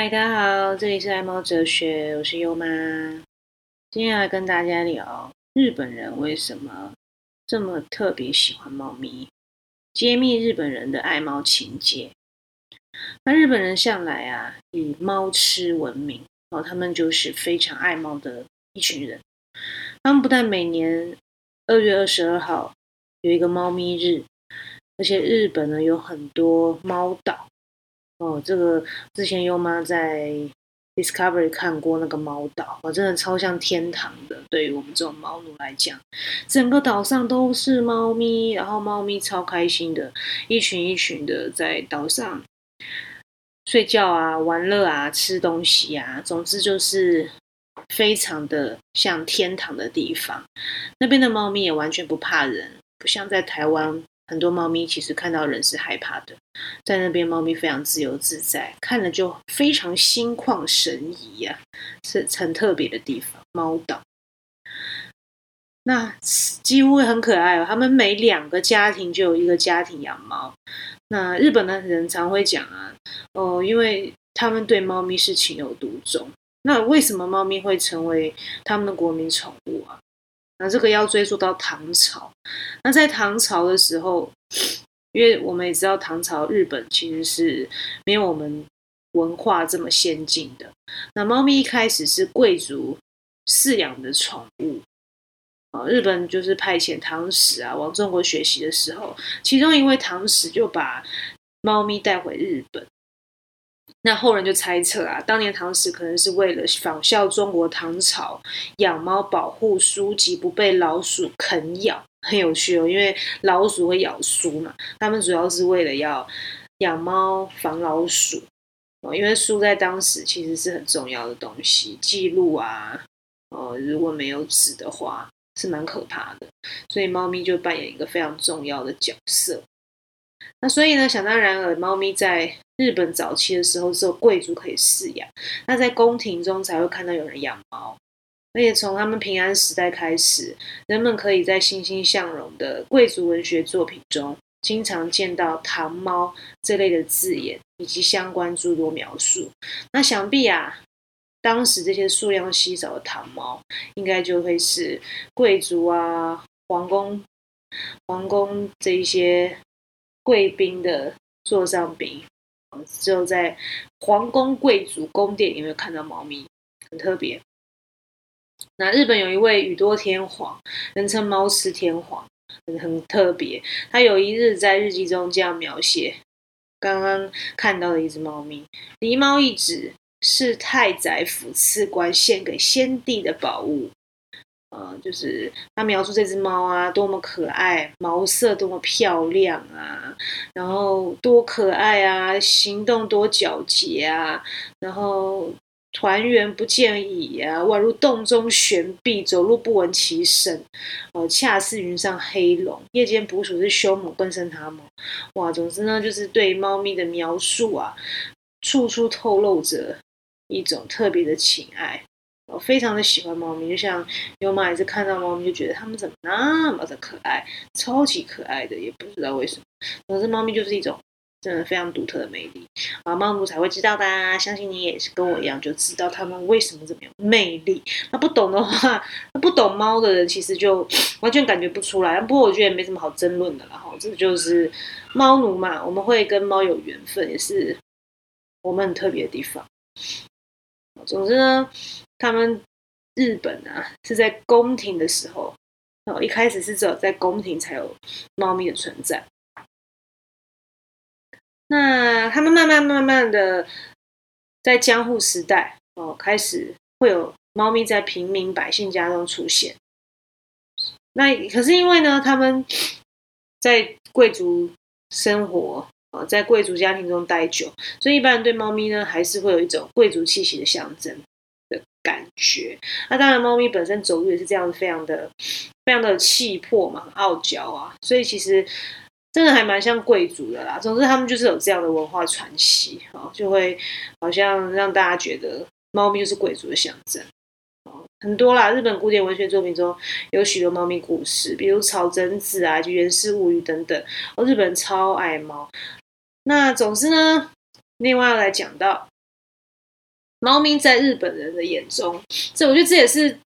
嗨，大家好，这里是爱猫哲学，我是优妈。今天来跟大家聊日本人为什么这么特别喜欢猫咪，揭秘日本人的爱猫情节。那日本人向来啊以猫吃闻名哦，他们就是非常爱猫的一群人。他们不但每年二月二十二号有一个猫咪日，而且日本呢有很多猫岛。哦，这个之前优妈在 Discovery 看过那个猫岛，我真的超像天堂的。对于我们这种猫奴来讲，整个岛上都是猫咪，然后猫咪超开心的，一群一群的在岛上睡觉啊、玩乐啊、吃东西啊，总之就是非常的像天堂的地方。那边的猫咪也完全不怕人，不像在台湾。很多猫咪其实看到人是害怕的，在那边猫咪非常自由自在，看了就非常心旷神怡呀，是很特别的地方。猫岛，那几乎很可爱哦。他们每两个家庭就有一个家庭养猫。那日本的人常会讲啊，哦，因为他们对猫咪是情有独钟。那为什么猫咪会成为他们的国民宠物啊？那这个要追溯到唐朝。那在唐朝的时候，因为我们也知道唐朝日本其实是没有我们文化这么先进的。那猫咪一开始是贵族饲养的宠物啊。日本就是派遣唐使啊往中国学习的时候，其中一位唐使就把猫咪带回日本。那后人就猜测啊，当年唐史可能是为了仿效中国唐朝养猫保护书籍不被老鼠啃咬，很有趣哦。因为老鼠会咬书嘛，他们主要是为了要养猫防老鼠哦。因为书在当时其实是很重要的东西，记录啊，哦，如果没有纸的话是蛮可怕的，所以猫咪就扮演一个非常重要的角色。那所以呢，想当然尔，猫咪在日本早期的时候只有贵族可以饲养，那在宫廷中才会看到有人养猫。而且从他们平安时代开始，人们可以在欣欣向荣的贵族文学作品中，经常见到“糖猫”这类的字眼以及相关诸多描述。那想必啊，当时这些数量稀少的糖猫，应该就会是贵族啊、皇宫、皇宫这一些。贵宾的座上宾，只有在皇宫贵族宫殿里面看到猫咪，很特别。那日本有一位宇多天皇，人称猫吃天皇，很很特别。他有一日在日记中这样描写刚刚看到的一只猫咪：狸猫一只，是太宰府赐官献给先帝的宝物。呃，就是他描述这只猫啊，多么可爱，毛色多么漂亮啊，然后多可爱啊，行动多皎洁啊，然后团圆不见影啊，宛如洞中悬臂，走路不闻其声，哦，恰似云上黑龙，夜间捕鼠是凶猛，更胜它猛。哇，总之呢，就是对猫咪的描述啊，处处透露着一种特别的情爱。我非常的喜欢猫咪，就像有妈也是看到猫咪就觉得它们怎么那么的可爱，超级可爱的，也不知道为什么。总之，猫咪就是一种真的非常独特的魅力啊，猫奴才会知道的。相信你也是跟我一样，就知道它们为什么这么有魅力。那不懂的话，那不懂猫的人其实就完全感觉不出来。不过我觉得也没什么好争论的了哈，这就是猫奴嘛，我们会跟猫有缘分，也是我们很特别的地方。总之呢。他们日本啊，是在宫廷的时候，哦，一开始是只有在宫廷才有猫咪的存在。那他们慢慢慢慢的在江户时代哦，开始会有猫咪在平民百姓家中出现。那可是因为呢，他们在贵族生活啊，在贵族家庭中待久，所以一般人对猫咪呢，还是会有一种贵族气息的象征。的感觉，那当然，猫咪本身走路也是这样，非常的、非常的气魄嘛，傲娇啊，所以其实真的还蛮像贵族的啦。总之，他们就是有这样的文化传奇啊，就会好像让大家觉得猫咪就是贵族的象征很多啦，日本古典文学作品中有许多猫咪故事，比如草贞子啊，就《源氏物语》等等。哦，日本人超爱猫。那总之呢，另外要来讲到。猫咪在日本人的眼中，这我觉得这也是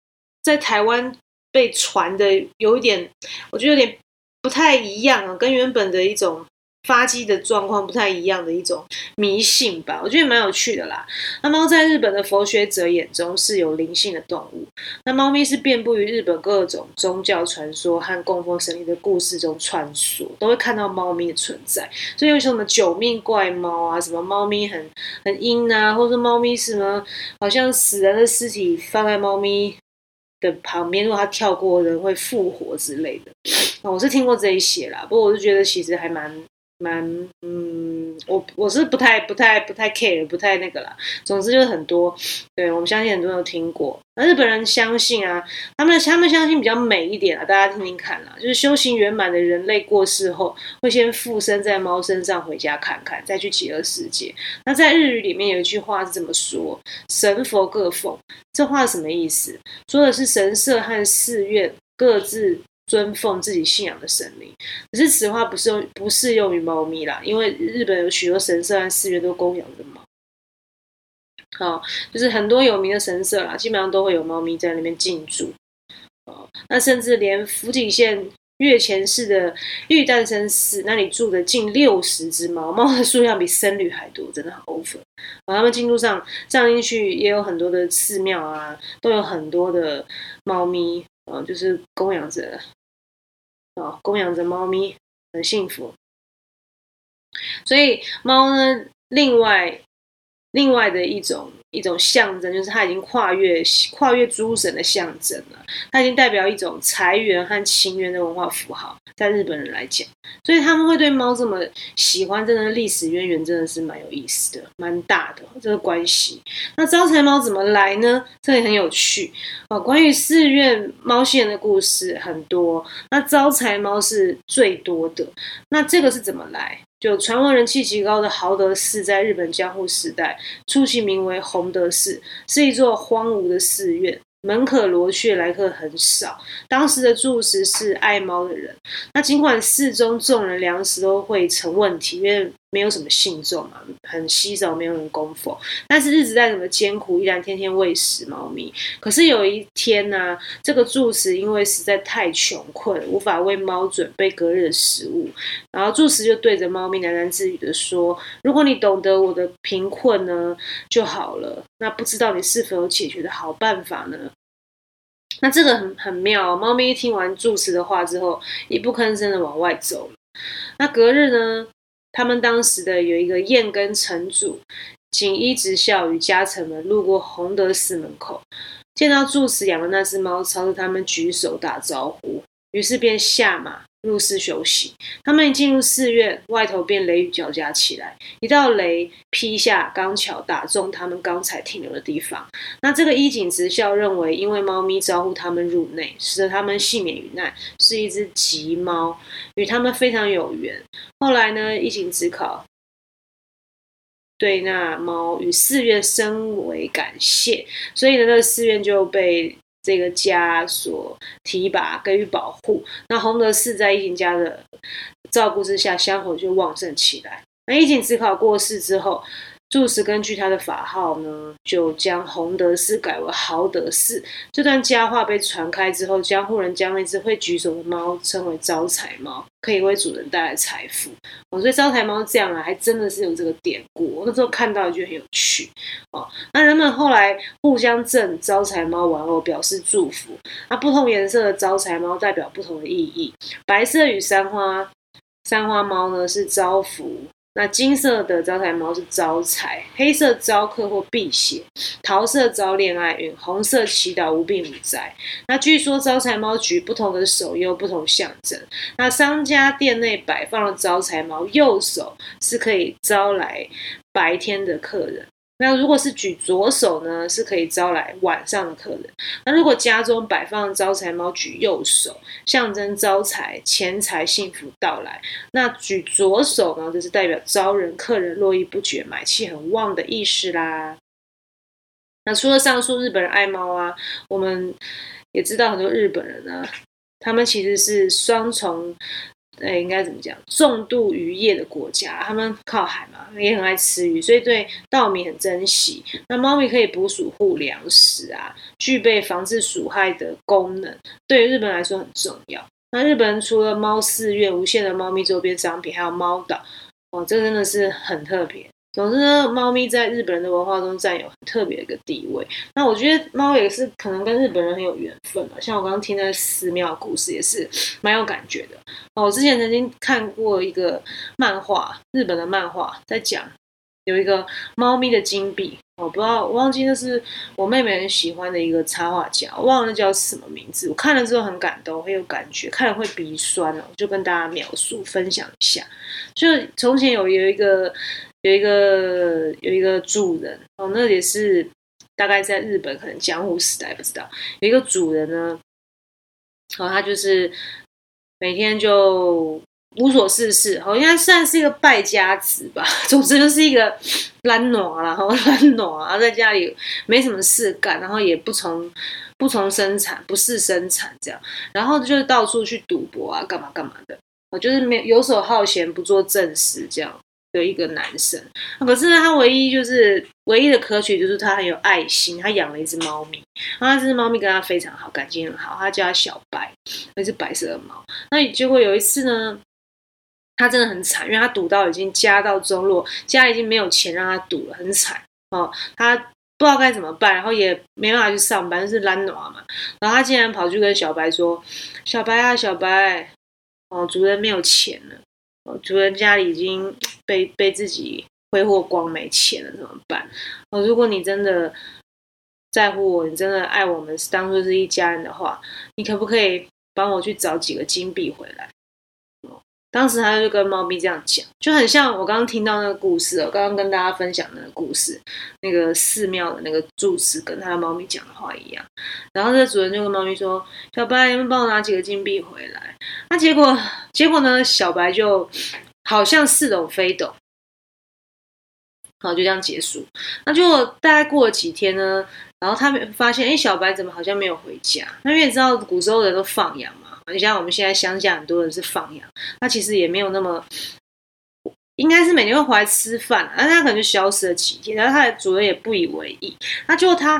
在台湾被传的有一点，我觉得有点不太一样啊，跟原本的一种。发迹的状况不太一样的一种迷信吧，我觉得蛮有趣的啦。那猫在日本的佛学者眼中是有灵性的动物。那猫咪是遍布于日本各种宗教传说和供奉神灵的故事中穿梭，都会看到猫咪的存在。所以有什么九命怪猫啊，什么猫咪很很阴啊，或者说猫咪什么好像死人的尸体放在猫咪的旁边，如果它跳过人会复活之类的。我是听过这一些啦，不过我是觉得其实还蛮。蛮嗯，我我是不太不太不太 care，不太那个啦。总之就是很多，对我们相信很多人都听过。那日本人相信啊，他们他们相信比较美一点啊，大家听听看啦。就是修行圆满的人类过世后，会先附身在猫身上回家看看，再去极乐世界。那在日语里面有一句话是这么说：“神佛各奉。”这话什么意思？说的是神社和寺院各自。尊奉自己信仰的神灵，可是此话不适用不适用于猫咪啦，因为日本有许多神社和寺院都供养着猫。好，就是很多有名的神社啦，基本上都会有猫咪在那边进驻。哦，那甚至连福井县月前市的玉诞生寺那里住的近六十只猫，猫的数量比僧侣还多，真的很 over。啊，他们进度上上进去也有很多的寺庙啊，都有很多的猫咪。嗯，就是供养着，啊，供养着猫咪，很幸福。所以猫呢，另外另外的一种。一种象征，就是它已经跨越跨越诸神的象征了。它已经代表一种财源和情缘的文化符号，在日本人来讲，所以他们会对猫这么喜欢，真的历史渊源真的是蛮有意思的，蛮大的这个关系。那招财猫怎么来呢？这也很有趣哦。关于寺院猫线的故事很多，那招财猫是最多的。那这个是怎么来？就传闻人气极高的豪德寺，在日本江户时代，初期名为弘德寺，是一座荒芜的寺院。门可罗雀，来客很少。当时的住持是爱猫的人。那尽管寺中众人粮食都会成问题，因为没有什么信众嘛，很稀少，没有人供奉。但是日子再怎么艰苦，依然天天喂食猫咪。可是有一天呢，这个住持因为实在太穷困，无法为猫准备隔日的食物，然后住持就对着猫咪喃喃自语的说：“如果你懂得我的贫困呢，就好了。那不知道你是否有解决的好办法呢？”那这个很很妙，猫咪听完住持的话之后，一不吭声的往外走了。那隔日呢，他们当时的有一个燕根城主，锦衣直校与家臣们路过洪德寺门口，见到住持养的那只猫，朝着他们举手打招呼，于是便下马。入寺休息，他们一进入寺院，外头便雷雨交加起来。一道雷劈下，刚巧打中他们刚才停留的地方。那这个衣锦直校认为，因为猫咪招呼他们入内，使得他们幸免于难，是一只吉猫，与他们非常有缘。后来呢，衣锦直考对那猫与寺院深为感谢，所以呢，那个寺院就被。这个家所提拔给予保护，那洪德寺在义景家的照顾之下，香火就旺盛起来。那义景自考过世之后。住持根据他的法号呢，就将洪德寺改为豪德寺。这段佳话被传开之后，江户人将那只会举手的猫称为招财猫，可以为主人带来财富。哦，所以招财猫这样啊，还真的是有这个典故。我那时候看到就很有趣。哦，那人们后来互相赠招财猫玩偶，表示祝福。那不同颜色的招财猫代表不同的意义。白色与三花三花猫呢，是招福。那金色的招财猫是招财，黑色招客或辟邪，桃色招恋爱运，红色祈祷无病无灾。那据说招财猫举不同的手，有不同象征。那商家店内摆放的招财猫，右手是可以招来白天的客人。那如果是举左手呢，是可以招来晚上的客人。那如果家中摆放招财猫，举右手，象征招财、钱财、幸福到来。那举左手呢，就是代表招人、客人络绎不绝、买气很旺的意思啦。那除了上述日本人爱猫啊，我们也知道很多日本人呢，他们其实是双重。呃，应该怎么讲？重度渔业的国家，他们靠海嘛，也很爱吃鱼，所以对稻米很珍惜。那猫咪可以捕鼠护粮食啊，具备防治鼠害的功能，对于日本来说很重要。那日本除了猫寺院、无限的猫咪周边商品，还有猫岛，哦，这真的是很特别。总之，猫咪在日本人的文化中占有很特别的一个地位。那我觉得猫也是可能跟日本人很有缘分吧。像我刚刚听的寺庙故事，也是蛮有感觉的。哦，我之前曾经看过一个漫画，日本的漫画，在讲有一个猫咪的金币。我不知道，我忘记那是我妹妹很喜欢的一个插画家，我忘了叫什么名字。我看了之后很感动，很有感觉，看了会鼻酸哦。就跟大家描述分享一下，就从前有有一个。有一个有一个主人哦，那也是大概在日本可能江户时代不知道有一个主人呢，哦，他就是每天就无所事事，好像算是一个败家子吧。总之就是一个懒惰然后 懒惰啊，在家里没什么事干，然后也不从不从生产，不是生产这样，然后就是到处去赌博啊，干嘛干嘛的，我就是没游手好闲，不做正事这样。的一个男生，可是呢，他唯一就是唯一的可取就是他很有爱心，他养了一只猫咪，然后这只猫咪跟他非常好，感情很好，他叫他小白，那只白色的猫。那结果有一次呢，他真的很惨，因为他赌到已经家道中落，家里已经没有钱让他赌了，很惨哦。他不知道该怎么办，然后也没办法去上班，是懒惰嘛。然后他竟然跑去跟小白说：“小白啊，小白，哦，主人没有钱了。”主人家里已经被被自己挥霍光，没钱了，怎么办？哦，如果你真的在乎我，你真的爱我们，当做是一家人的话，你可不可以帮我去找几个金币回来？当时他就跟猫咪这样讲，就很像我刚刚听到那个故事，我刚刚跟大家分享那个故事，那个寺庙的那个住持跟他的猫咪讲的话一样。然后这主人就跟猫咪说：“小白，你们帮我拿几个金币回来。”那结果，结果呢？小白就好像似懂非懂，好就这样结束。那就大概过了几天呢，然后他们发现，哎，小白怎么好像没有回家？那因为你知道，古时候人都放养嘛。你像我们现在乡下很多人是放养，那其实也没有那么，应该是每天会回来吃饭，那他可能就消失了几天，然后他的主人也不以为意。那就他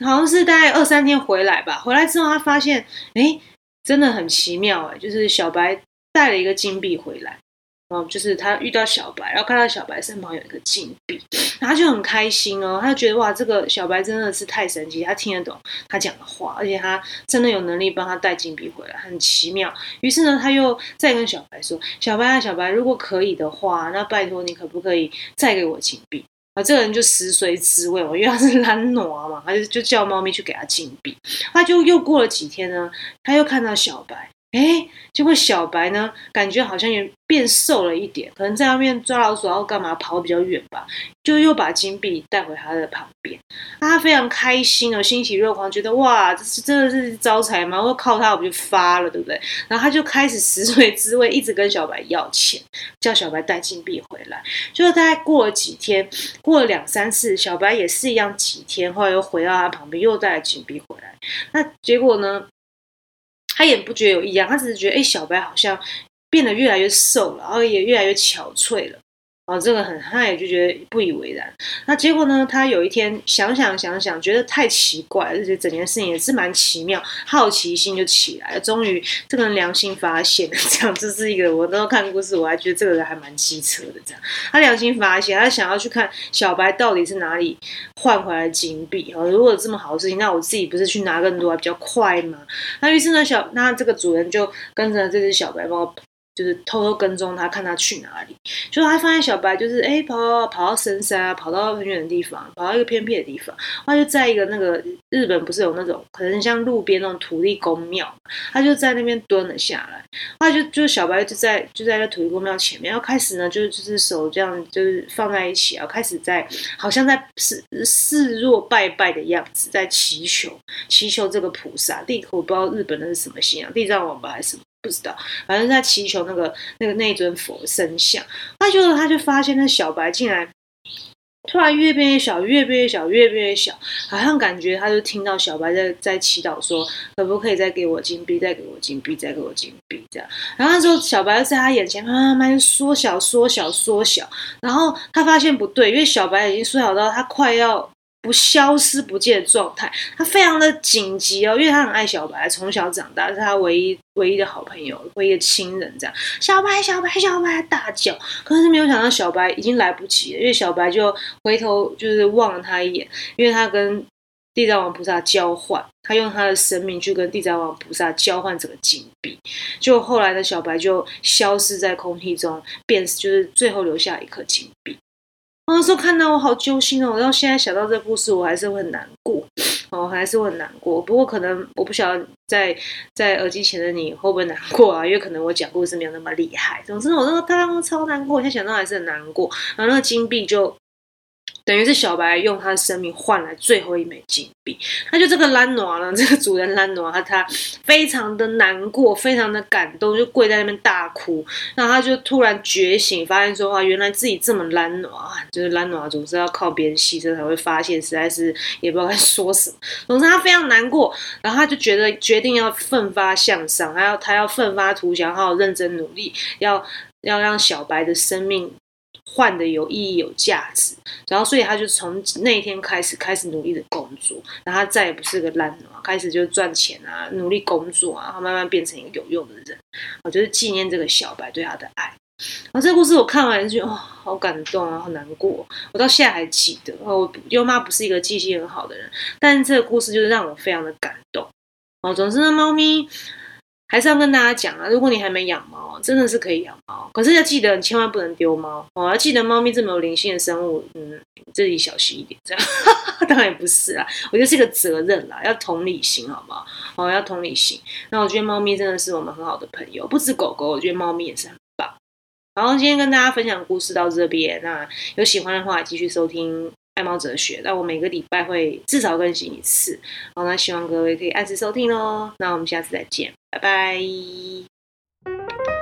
好像是大概二三天回来吧，回来之后他发现，哎，真的很奇妙哎，就是小白带了一个金币回来。哦，就是他遇到小白，然后看到小白身旁有一个金币，然后就很开心哦，他就觉得哇，这个小白真的是太神奇，他听得懂他讲的话，而且他真的有能力帮他带金币回来，很奇妙。于是呢，他又再跟小白说：“小白啊，小白，如果可以的话，那拜托你可不可以再给我金币？”啊，这个人就食髓知味哦，因为他是懒惰嘛，他就就叫猫咪去给他金币。他就又过了几天呢，他又看到小白。哎，结果小白呢，感觉好像也变瘦了一点，可能在外面抓老鼠，然后干嘛跑比较远吧，就又把金币带回他的旁边。他非常开心哦，欣喜若狂，觉得哇，这是真的是招财吗？我靠他，我不就发了，对不对？然后他就开始食髓知味，一直跟小白要钱，叫小白带金币回来。就大概过了几天，过了两三次，小白也是一样，几天后来又回到他旁边，又带了金币回来。那结果呢？他也不觉得有异样，他只是觉得，哎，小白好像变得越来越瘦了，然后也越来越憔悴了。哦，这个很，他也就觉得不以为然。那结果呢？他有一天想想想想，觉得太奇怪，而且整件事情也是蛮奇妙，好奇心就起来了。终于，这个人良心发现，这样这是一个，我都看故事，我还觉得这个人还蛮机车的。这样，他良心发现，他想要去看小白到底是哪里换回来金币。哦，如果这么好的事情，那我自己不是去拿更多还比较快吗？那于是呢，小那这个主人就跟着这只小白猫。就是偷偷跟踪他，看他去哪里。就他发现小白，就是哎，跑跑到深山啊，跑到很远的地方，跑到一个偏僻的地方。他就在一个那个日本不是有那种可能像路边那种土地公庙，他就在那边蹲了下来。他就就小白就在就在那土地公庙前面，要开始呢，就是就是手这样就是放在一起啊，开始在好像在示示弱拜拜的样子，在祈求祈求这个菩萨。地我不知道日本的是什么信仰，地藏王吧还是什么。不知道，反正在祈求那个那个那尊佛神像，他就他就发现那小白竟然突然越变越小，越变越小，越变越小，好像感觉他就听到小白在在祈祷说，可不可以再给我金币，再给我金币，再给我金币这样。然后那时候小白在他眼前慢慢慢缩小，缩小，缩小。然后他发现不对，因为小白已经缩小到他快要。不消失不见的状态，他非常的紧急哦，因为他很爱小白，从小长大是他唯一唯一的好朋友，唯一的亲人。这样，小白，小白，小白大叫，可是没有想到小白已经来不及了，因为小白就回头就是望了他一眼，因为他跟地藏王菩萨交换，他用他的生命去跟地藏王菩萨交换这个金币，就后来的小白就消失在空气中，变就是最后留下一颗金币。那时候看到我好揪心哦，然后现在想到这个故事，我还是会很难过哦，还是会很难过。不过可能我不晓得在在耳机前的你会不会难过啊？因为可能我讲故事没有那么厉害。总之，我那个当时超难过，我现在想到还是很难过。然后那个金币就。等于是小白用他的生命换来最后一枚金币，那就这个兰诺呢，这个主人兰诺他他非常的难过，非常的感动，就跪在那边大哭。然后他就突然觉醒，发现说哇，原来自己这么兰诺啊，就是兰诺总是要靠别人牺牲才会发现，实在是也不知道该说什么。总之他非常难过，然后他就觉得决定要奋发向上，他要他要奋发图强，好好认真努力，要要让小白的生命。换的有意义、有价值，然后所以他就从那一天开始开始努力的工作，然后他再也不是个烂人开始就赚钱啊，努力工作啊，然后慢慢变成一个有用的人。我就是纪念这个小白对他的爱。然后这个故事我看完就哦，好感动啊，好难过。我到现在还记得。我优妈不是一个记性很好的人，但这个故事就是让我非常的感动。哦，总之呢，猫咪。还是要跟大家讲啊，如果你还没养猫，真的是可以养猫，可是要记得，你千万不能丢猫哦。要记得，猫咪这么有灵性的生物，嗯，自己小心一点。这样 当然不是啦，我觉得是个责任啦，要同理心，好不好？哦，要同理心。那我觉得猫咪真的是我们很好的朋友，不止狗狗，我觉得猫咪也是很棒。然后今天跟大家分享故事到这边，那有喜欢的话继续收听。爱猫哲学，那我每个礼拜会至少更新一次，好，那希望各位可以按时收听哦。那我们下次再见，拜拜。